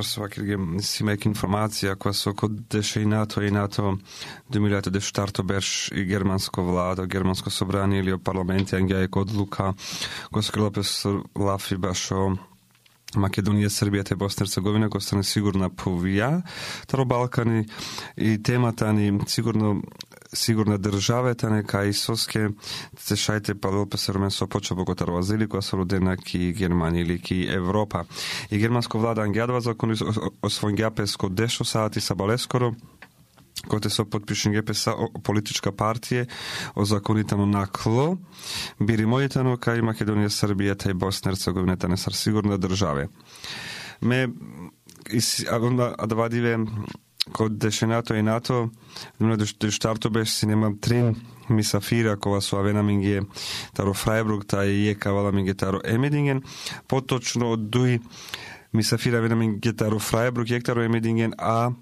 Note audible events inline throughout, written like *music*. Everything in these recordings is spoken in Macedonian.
професор со вакирге си информација која се код деше и НАТО и НАТО 2004 берш и германско влада, германско собрание или парламент ангија и одлука која се скрила прес Лафи башо Македонија, Србија и Босна и Hercegovina која стане сигурна повија, таро Балкани и темата ни сигурно сигурно државата нека Исоске се шајте падол песермен со почапо кој тарвазили која се родена ки Германија или ки Европа. И германско влада ангјадва закони освоен гјапеско дешо саати сабалескоро, балескоро кој се подпишен ГПС политичка партија о законитано накло, бири молитано кај Македонија, Србија и Босна и Hercegovina не сар сигурна државе. Ме а, а да вадиве код деше НАТО и НАТО, но да штарто беше си немам трин мисафира кога со авена минге таро Фрајбрук, тај јека вала минге таро Емединген, поточно од дуи мисафира авена минге таро Фрајбрук, ектаро Емединген, а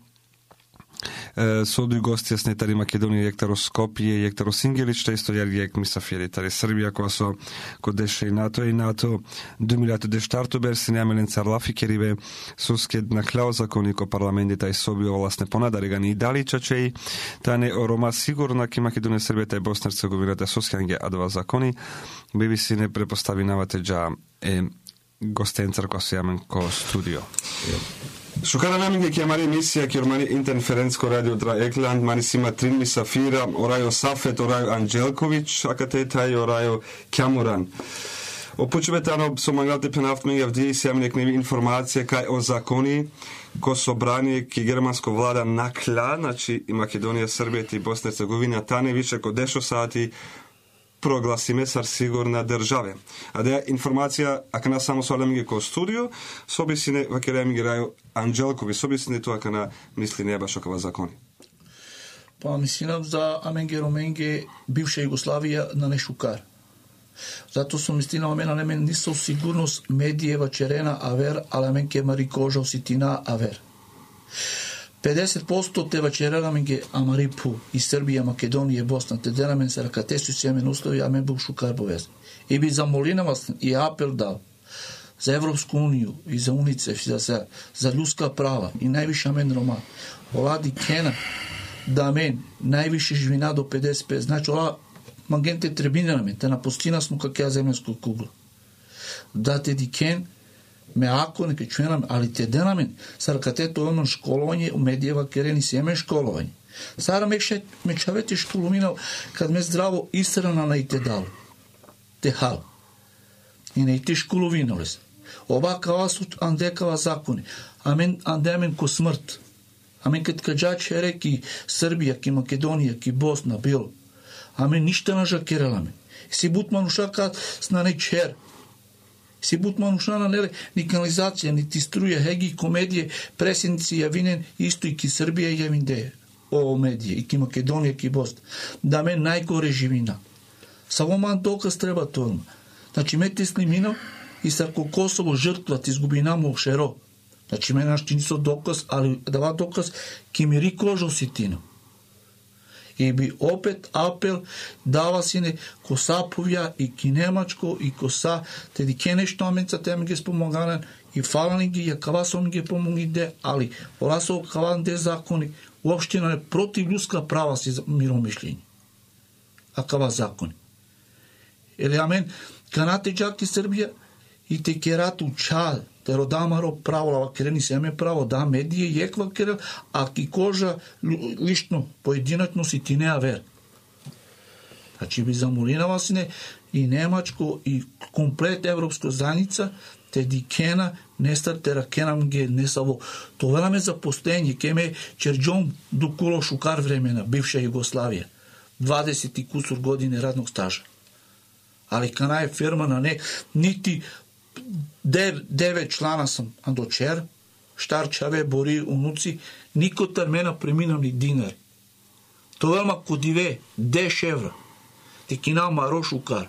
со други гости јас нетари Македонија, јектаро Скопје, јектаро Сингелич, та исто јар јек мисафири, тари Србија, која со ко деше и НАТО и НАТО, 2004 бер си неамелен цар Лафи кериве, на кляо законико парламенти тај соби власне понадари гани и дали чачеј, та не орома сигурно ки Македонија, Србија, тај Босна Hercegovina, та а два закони, би си не препостави навате джа е гостенцар која се јамен ко студио. Şu kadar önemli ki kemari emisija ki ormani interferensko radio tra Ekland, mani sima Trinmi Safira, oraju Safet, oraju Anđelković, a kate taj oraju Kjamuran. Opočeve tano so mangal te penaft mega vdi sem ja nek nevi informacije kaj o zakoni, ko so brani, ki germansko vlada nakla, znači i Makedonija, Srbija i Bosna i Hercegovina, ta ne više ko dešo sati, прогласиме сар сигурна држава. А да информација, ака на само солем ги кој студио, собисине вакерем ги рају Анджелкови, собисине тоа на мисли не баш окава закони. Па мислинам за Аменге Роменге, бивша Југославија на Нешукар. Зато сум мислинам мене не мен нисо сигурност медиева черена авер, але мен ке мари кожа ситина авер. 50% те вечерараме ги Амарипу и Србија, Македонија, Босна, те денамен се ракате су семен услови, а мен бил шукар бовез. И би замолина вас и апел дал за Европску унију и за УНИЦЕФ и за се, за људска права и највише мен Рома. Олади кена да мен највише живина до 55. Значи, ола мангенте требина на мен, те на пустина смо како ја земјанска ме ако нека чуенам, али те денамен, саркате тоа имам школување, у медиева керени семе школовање. Сара ме ше, ме чавети школуминал, кад ме здраво истрана на ите дал. Те хал. И на ите школувинале се. Оба кава су андекава закони. Амен андемен ко смрт. Амен кад каджач реки Србија, ки Македонија, ки Босна бил. Амен ништа на жакераламе. Си бутман ушака снане чер Си бутман ушнана неле ни канализација, ни ти струја, хеги, комедија, пресенци, јавинен, исто и ки Србија и јавинде. О, медија, и ки Македонија, ки Бост. Да ме најгоре живина. Само ман доказ треба тоа. Значи, ме ти сниминав и сако Косово жртва ти изгуби намо шеро. Значи, ме нашти нисо доказ, али дава доказ, ки ми ри кожо си тино и би опет апел дава сине коса повја и ки немачко и коса теди кенешто аменца тем ги спомоганен и фалани ги ја кава сом ги помогиде али орасо каван де закони уопште не против луска права си миромишлење а кава закони Еле амен канате джаки Србија и те керат учал. Теродамаро право лава керени се ме право да медије јеква керел, а ки кожа лично поединачно си ти неа вер. Значи би замолинава сине и Немачко и комплет европска заница те дикена не тера кенам ге не саво. Тоа наме за постоење, кеме черджон дукуло шукар времена, бивша Југославија. 20 и кусур години радног стажа. Али кана е ферма на не, нити Дев девет члана сам андочер, штарчаве, бори, унуци, никој тар мена преминам ни динари. Тоа ма кодиве, деш евра. Ти кина марош укар.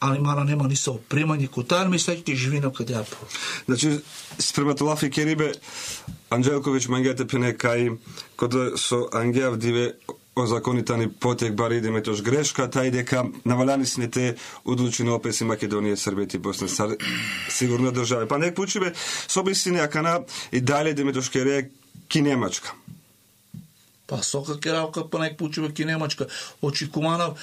Али мара нема ни се опремање, котар ми след ти живина каде ја по. Значи, спрема Лафи Керибе, Анджелкович мангете пене кај, кога со Ангеав диве озаконитани потек бар иде метош грешка, тај дека наваляни одлучи на опеси Македонија, Србија и Босна Сар... сигурно држави. Па нек пучиме со обисини акана и дале иде метош кере ки Немачка. Па сока кералка па нек пучиме ки Немачка. Очекуванав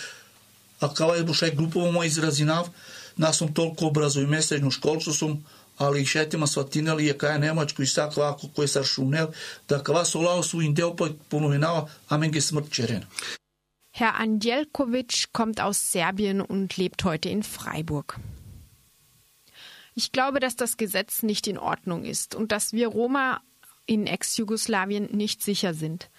а кава е бушај групово мој изразинав, нас сум толку и месечно школчо сум, ali šetima Svatinelije, kaj je Nemačko i sad ovako koje sa Šunel, da kva su lao su in deo pa ponovinava, a menge smrt čerena. Herr Andjelkovic kommt aus Serbien und lebt heute in Freiburg. Ich glaube, dass das Gesetz nicht in Ordnung ist und dass wir Roma in Ex-Jugoslawien nicht sicher sind.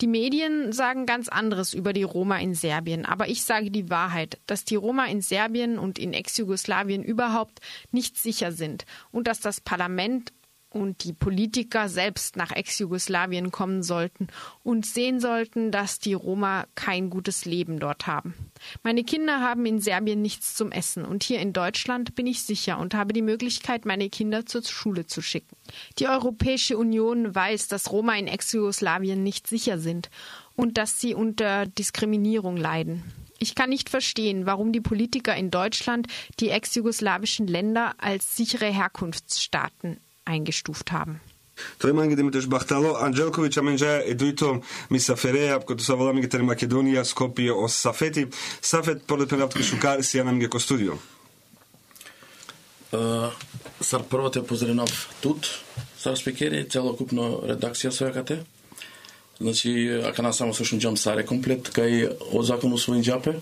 Die Medien sagen ganz anderes über die Roma in Serbien, aber ich sage die Wahrheit, dass die Roma in Serbien und in Ex-Jugoslawien überhaupt nicht sicher sind und dass das Parlament und die Politiker selbst nach Ex-Jugoslawien kommen sollten und sehen sollten, dass die Roma kein gutes Leben dort haben. Meine Kinder haben in Serbien nichts zum Essen und hier in Deutschland bin ich sicher und habe die Möglichkeit, meine Kinder zur Schule zu schicken. Die Europäische Union weiß, dass Roma in Ex-Jugoslawien nicht sicher sind und dass sie unter Diskriminierung leiden. Ich kann nicht verstehen, warum die Politiker in Deutschland die ex-jugoslawischen Länder als sichere Herkunftsstaaten eingestuft haben. Тој Димитрош Бахтало, Анджелковиќ Аменџаја е дуито мисафереја, кото са волами гитари Македонија, Скопие, о Сафети. Сафет, поред пренавтки шукар, си ја намге ко студио. Сар прво те поздравнав тут, сар спикери, целокупно редакција со јакате. Значи, ака на само слушам джам саре комплет, кај о закону својин джапе,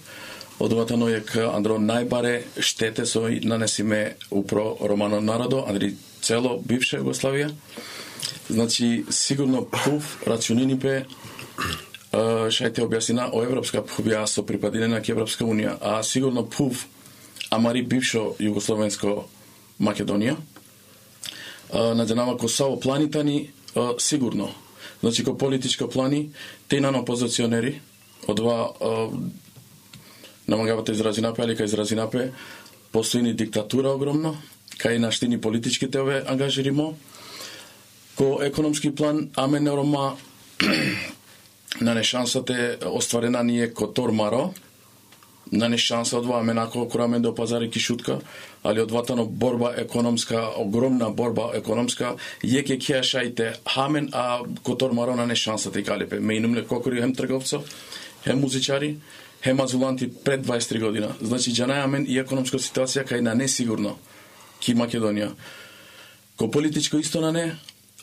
одватано е Андро најбаре штете со нанесиме упро Романо народо, Андри цело бивша Југославија. Значи, сигурно пув рационинипе шајте објасина о европска пувја со припадине на Европска унија, а сигурно пув амари бившо Југословенско Македонија. На денава Косово планитани сигурно. Значи ко политичко плани те на опозиционери од два намагавате изразинапе, али кај изразинапе постои диктатура огромно, кај наштини политичките ове ангажиримо. Ко економски план, Аменерома *clears throat* на нешансата е остварена ние ко Тормаро, на нешанса од аме нако кураме до пазари кишутка, али одватано борба економска, огромна борба економска, јеке ќе шајте хамен, а ко Тормаро на нешансата и калипе. Ме инумле кокори хем трговцо, хем музичари, хем азуланти пред 23 година. Значи, джанајамен и економска ситуација кај на несигурно ки Македонија. Ко политичко исто на не,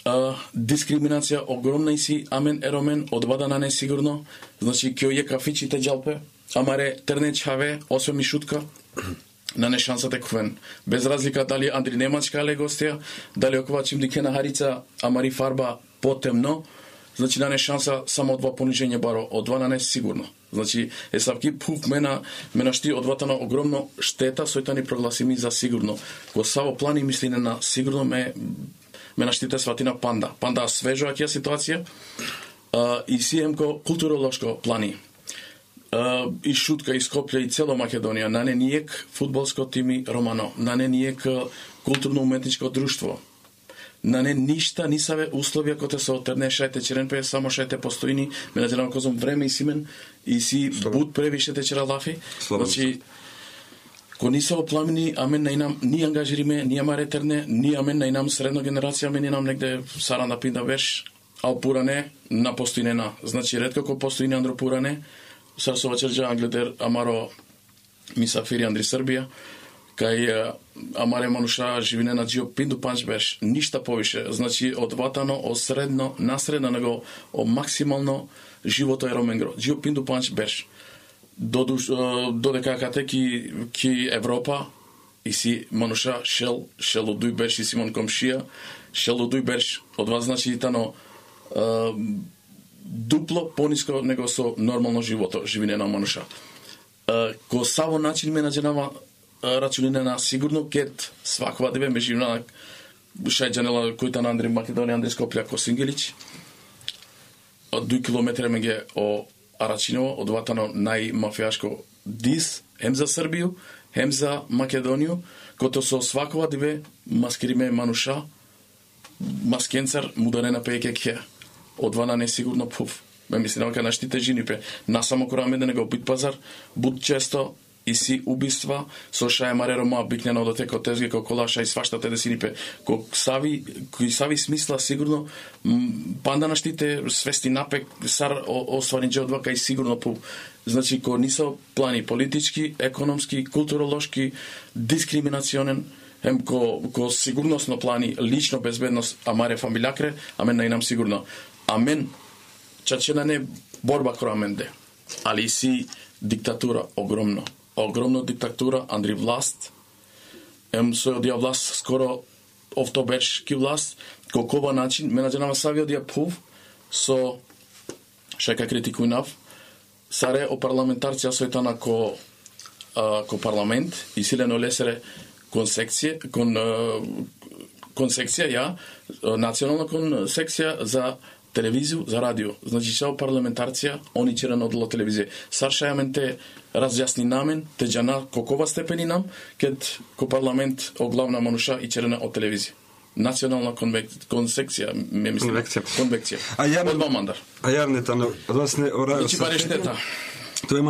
а, дискриминација огромна и си амен еромен, одвада на не сигурно, значи ќе е кафичите джалпе, амаре терне чаве, освен и шутка, *clears throat* на не шансата кувен. Без разлика дали Андри Немачка ле гостија, дали оквачим дике на Харица, амари фарба потемно, значи на не шанса само два понижење баро, од два на не сигурно. Значи, е савки пуф мена, мена шти одватана огромно штета, сојта ни прогласими за сигурно. Ко само плани мислине на сигурно ме, ме наштите сватина панда. Панда свежо акија ситуација, а, и сиемко културолошко плани. А, и Шутка, и Скопје, и цело Македонија, на не ниек фудбалско тими Романо, на не ниек културно-уметничко друштво, на не ништа, нисаве условија кои те се отрне шајте черенпе, само шајте постоини, ме на козом време и симен, и си Слободно. буд превише течера лафи. Значи, Ко ни се опламени, амен најнам, ни ангажириме, ни ама ретерне, ни амен најнам средна генерација, амен нам негде сара на пинда веш, ал пуране на постоинена. Значи, редко ко постоини Андро Пуране, Сарсова Черджа, Англедер, Амаро, Мисафири, Андри Србија, кај Амаре Мануша живине на Джио Пинду Панч беше ништа повише. Значи, од ватано, од средно, насредно, него, о максимално, живото е Роменгро. Джио Пинду Панч беше. Додуш, додека кате ки, ки Европа и си мануша шел, шел одуј беше и Симон Комшија, шел одуј беше. од вас значи тано дупло пониско него со нормално живото, живине на мануша. ко саво начин ме наđenava на сигурно кет свакова svakova deve me živna којта на Андри Македонија Андри Скопља Косингелич од 2 километра меѓе о Арачиново, одватано најмафијашко дис, хем за Србију, хем за Македонију, кото со свакова да диве маскириме мануша, маскенцар му дарена пеке ке, одвана несигурно пуф. ме мисли на наштите женипе, насамо кога да да него бит пазар, буд често и си убиства со шај мареро ма бикнено до да теко тезги како лаша и свашта те да си нипе сави кој сави смисла сигурно панда наштите свести напек сар осварин че одвака и сигурно по значи ко се плани политички, економски, културолошки, дискриминационен, ем ко, ко сигурносно плани, лично безбедност, а маре фамилјакре, а мен најнам сигурно. А мен, чачена не борба кроа менде, али си диктатура огромно огромна диктатура, Андри власт, ем со одија власт скоро овтобечки власт, колкова начин, менаджерама сави одија пув, со шека критикујнав, саре о парламентарција сојтана ко а, ко парламент и силено лесере кон секција кон кон секција ја национална кон секција за телевизију, за радио. Значи, сео парламентарција, они черен одло телевизија. Сарша јамен те разјасни намен, те джана кокова степени нам, кед ко парламент о главна мануша и черена од телевизија национална конвекција, ме мислам. Конвекција. Конвекција. А ја од мандар. А ја не тано, одвас не ора. Значи баре штета. Тој